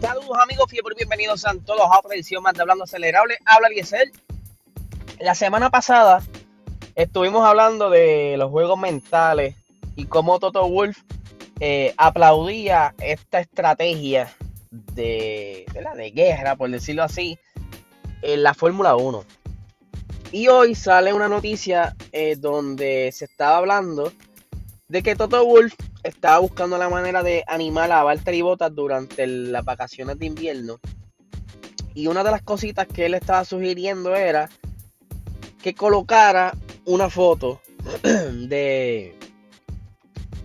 Saludos amigos, fiebre, bienvenidos a todos a otra edición más de Hablando Acelerable. Habla Eliezer. La semana pasada estuvimos hablando de los juegos mentales y cómo Toto Wolf eh, aplaudía esta estrategia de, de guerra, por decirlo así, en la Fórmula 1. Y hoy sale una noticia eh, donde se estaba hablando de que Toto Wolf estaba buscando la manera de animar a Valtteri Bottas durante las vacaciones de invierno. Y una de las cositas que él estaba sugiriendo era que colocara una foto de,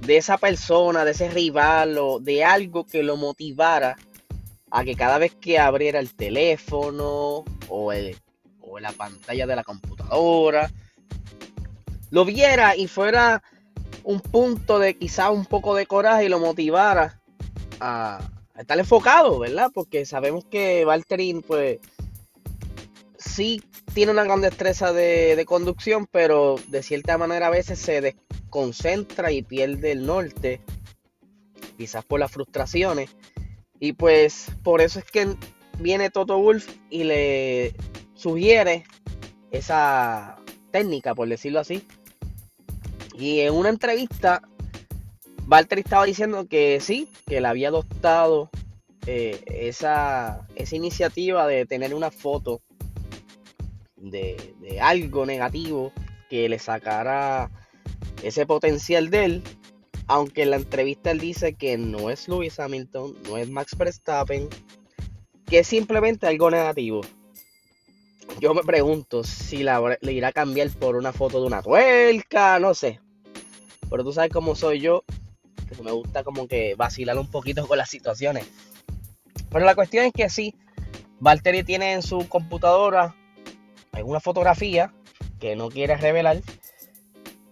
de esa persona, de ese rival o de algo que lo motivara a que cada vez que abriera el teléfono o, el, o la pantalla de la computadora, lo viera y fuera un punto de quizá un poco de coraje y lo motivara a, estar enfocado, ¿verdad? Porque sabemos que Valtteri, pues, sí tiene una gran destreza de, de, conducción, pero de cierta manera a veces se desconcentra y pierde el norte, quizás por las frustraciones. Y pues por eso es que viene Toto Wolf y le sugiere esa técnica, por decirlo así, y en una entrevista, Valtteri estaba diciendo que sí, que le había adoptado eh, esa, esa, iniciativa de tener una foto de, de, algo negativo que le sacara ese potencial de él. Aunque en la entrevista él dice que no es Lewis Hamilton, no es Max Verstappen, que es simplemente algo negativo. Yo me pregunto si la, le irá a cambiar por una foto de una tuerca, no sé. Pero tú sabes cómo soy yo, que me gusta como que vacilar un poquito con las situaciones. Pero la cuestión es que sí, Valtteri tiene en su computadora alguna fotografía que no quiere revelar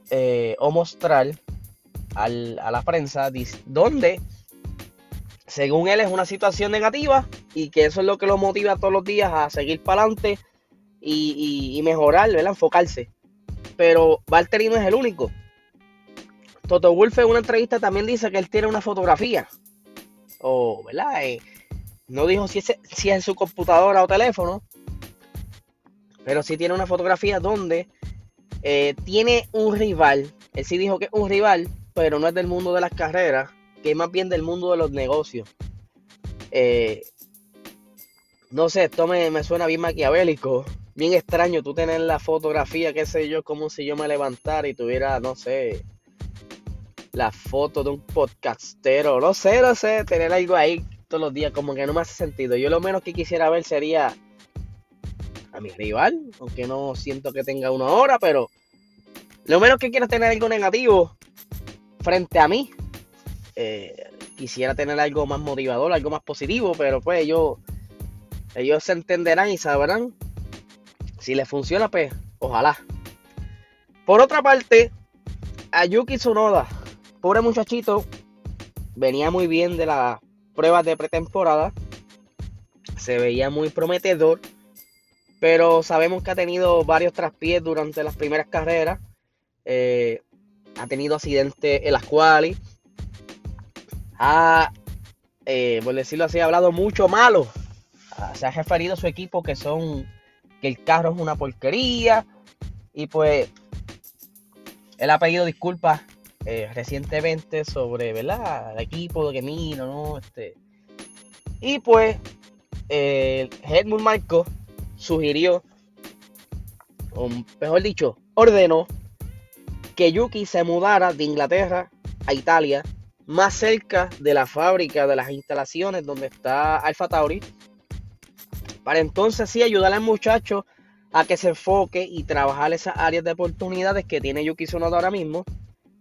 eh, o mostrar a la prensa donde según él es una situación negativa y que eso es lo que lo motiva todos los días a seguir para adelante y, y, mejorar, enfocarse. Pero Valtteri no es el único. Toto Wolf en una entrevista también dice que él tiene una fotografía. O, ¿verdad? Eh, no dijo si es, si es en su computadora o teléfono. Pero sí tiene una fotografía donde eh, tiene un rival. Él sí dijo que es un rival, pero no es del mundo de las carreras, que es más bien del mundo de los negocios. Eh, no sé, esto me, me, suena bien maquiavélico, bien extraño tú tener la fotografía, qué sé yo, como si yo me levantara y tuviera, no sé, la foto de un podcastero, no sé, no sé, tener algo ahí todos los días como que no me hace sentido. Yo lo menos que quisiera ver sería a mi rival, aunque no siento que tenga una hora, pero lo menos que quiero tener algo negativo frente a mí. Eh, quisiera tener algo más motivador, algo más positivo, pero pues ellos, ellos se entenderán y sabrán. Si les funciona, pues ojalá. Por otra parte, a Yuki Tsunoda pobre muchachito venía muy bien de las pruebas de pretemporada. Se veía muy prometedor. Pero sabemos que ha tenido varios traspiés durante las primeras carreras. Eh, ha tenido accidentes en las cuales ha, eh, por decirlo así, ha hablado mucho malo. Ah, se ha referido a su equipo que son que el carro es una porquería. Y pues él ha pedido disculpas eh, recientemente sobre, ¿verdad? El equipo de Gemino, ¿no? Este, y pues, eh, Helmut Marco sugirió, o mejor dicho, ordenó que Yuki se mudara de Inglaterra a Italia, más cerca de la fábrica, de las instalaciones donde está Alfa Tauri, para entonces sí ayudar al muchacho a que se enfoque y trabajar esas áreas de oportunidades que tiene Yuki Sonoda ahora mismo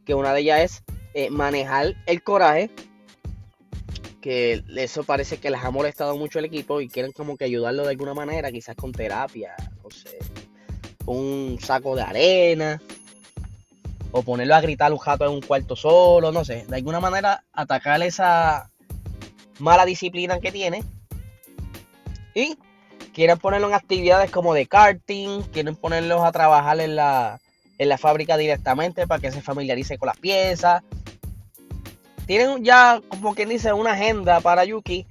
que una de ellas es eh, manejar el coraje, que eso parece que les ha molestado mucho el equipo y quieren como que ayudarlo de alguna manera, quizás con terapia, no sé, un saco de arena, o ponerlo a gritar un jato en un cuarto solo, no sé, de alguna manera atacar esa mala disciplina que tiene. Y quieren ponerlo en actividades como de karting, quieren ponerlos a trabajar en la en la fábrica directamente para que se familiarice con las piezas. Tienen ya, como quien dice, una agenda para Yuki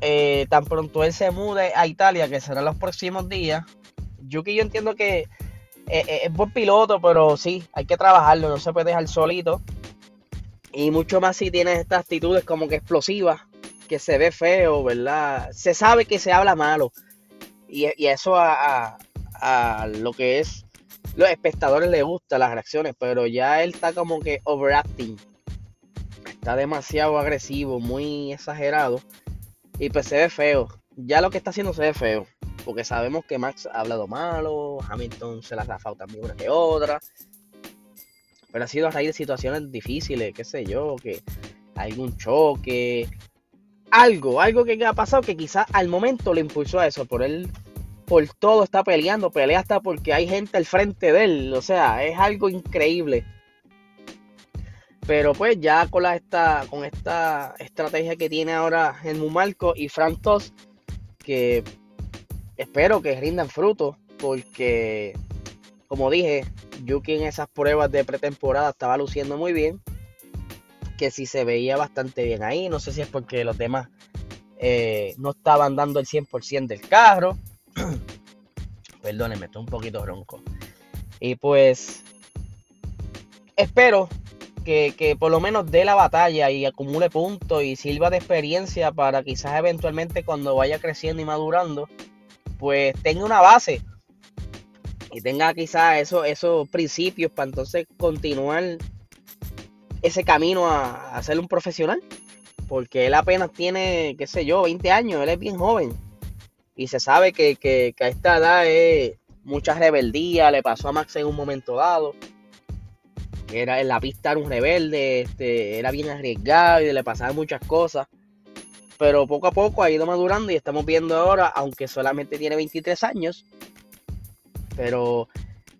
eh, tan pronto él se mude a Italia, que será los próximos días, Yuki yo entiendo que eh, eh, es buen piloto, pero sí, hay que trabajarlo, no se puede dejar solito. Y mucho más si tiene estas actitudes como que explosivas, que se ve feo, ¿verdad? Se sabe que se habla malo. Y, eso a, lo que es los espectadores les gusta las reacciones, pero ya él está como que overacting. Está demasiado agresivo, muy exagerado. Y pues se ve feo. Ya lo que está haciendo se ve feo. Porque sabemos que Max ha hablado malo, Hamilton se la ha zafado también una que otra. Pero ha sido a raíz de situaciones difíciles, qué sé yo, que un choque, algo, algo que ha pasado que quizás al momento le impulsó a eso. Por él, por todo está peleando, pelea hasta porque hay gente al frente de él. O sea, es algo increíble. Pero pues ya con, la, esta, con esta estrategia que tiene ahora el Mumalco y Frank que espero que rindan frutos, porque como dije, Yuki en esas pruebas de pretemporada estaba luciendo muy bien, que si se veía bastante bien ahí, no sé si es porque los demás eh, no estaban dando el 100% del carro. Perdónenme, estoy un poquito ronco. Y pues espero que, por lo menos dé la batalla y acumule puntos y sirva de experiencia para quizás eventualmente cuando vaya creciendo y madurando, pues tenga una base y tenga quizás esos, esos principios para entonces continuar ese camino a, a, ser un profesional. Porque él apenas tiene, qué sé yo, 20 años, él es bien joven. Y se sabe que, que a esta edad es mucha rebeldía, le pasó a Max en un momento dado era en la pista era un rebelde, este, era bien arriesgado y le pasaban muchas cosas. Pero poco a poco ha ido madurando y estamos viendo ahora, aunque solamente tiene 23 años, pero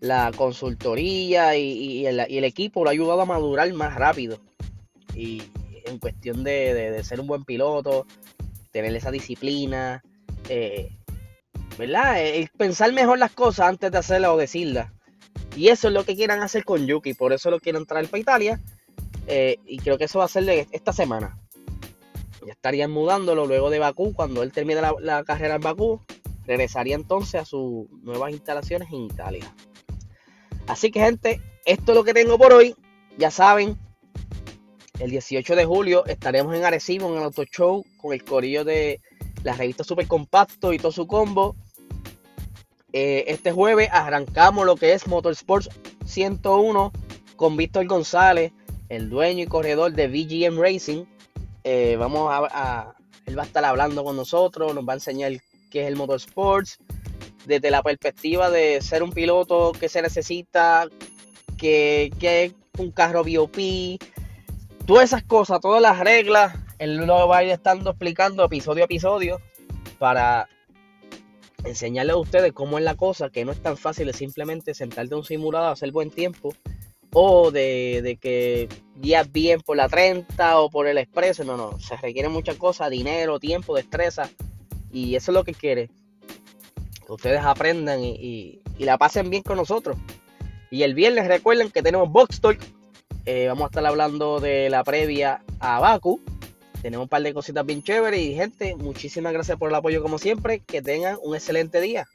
la consultoría y, el, equipo lo ha ayudado a madurar más rápido. Y en cuestión de, ser un buen piloto, tener esa disciplina, eh, ¿verdad? El pensar mejor las cosas antes de hacerlas o decirlas. Y eso es lo que quieran hacer con Yuki, por eso lo quieren traer para Italia. Eh, y creo que eso va a ser esta semana. Ya estarían mudándolo luego de Bakú, cuando él termine la, carrera en Bakú, regresaría entonces a sus nuevas instalaciones en Italia. Así que gente, esto es lo que tengo por hoy. Ya saben, el 18 de julio estaremos en Arecibo en el Auto Show con el corillo de la revista Super Compacto y todo su combo. Eh, este jueves arrancamos lo que es Motorsports 101 con Víctor González, el dueño y corredor de VGM Racing. Eh, vamos a, él va a estar hablando con nosotros, nos va a enseñar qué es el Motorsports, desde la perspectiva de ser un piloto que se necesita, que, es un carro BOP, todas esas cosas, todas las reglas, él lo va a ir estando explicando episodio a episodio para enseñarle a ustedes cómo es la cosa, que no es tan fácil de simplemente sentarte un simulador, hacer buen tiempo, o de, que guías bien por la 30 o por el expreso. No, no, se requiere muchas cosas, dinero, tiempo, destreza, y eso es lo que quiere. Que ustedes aprendan y, la pasen bien con nosotros. Y el viernes recuerden que tenemos Box Talk. Eh, vamos a estar hablando de la previa a Baku tenemos un par de cositas bien chéveres y gente, muchísimas gracias por el apoyo como siempre. Que tengan un excelente día.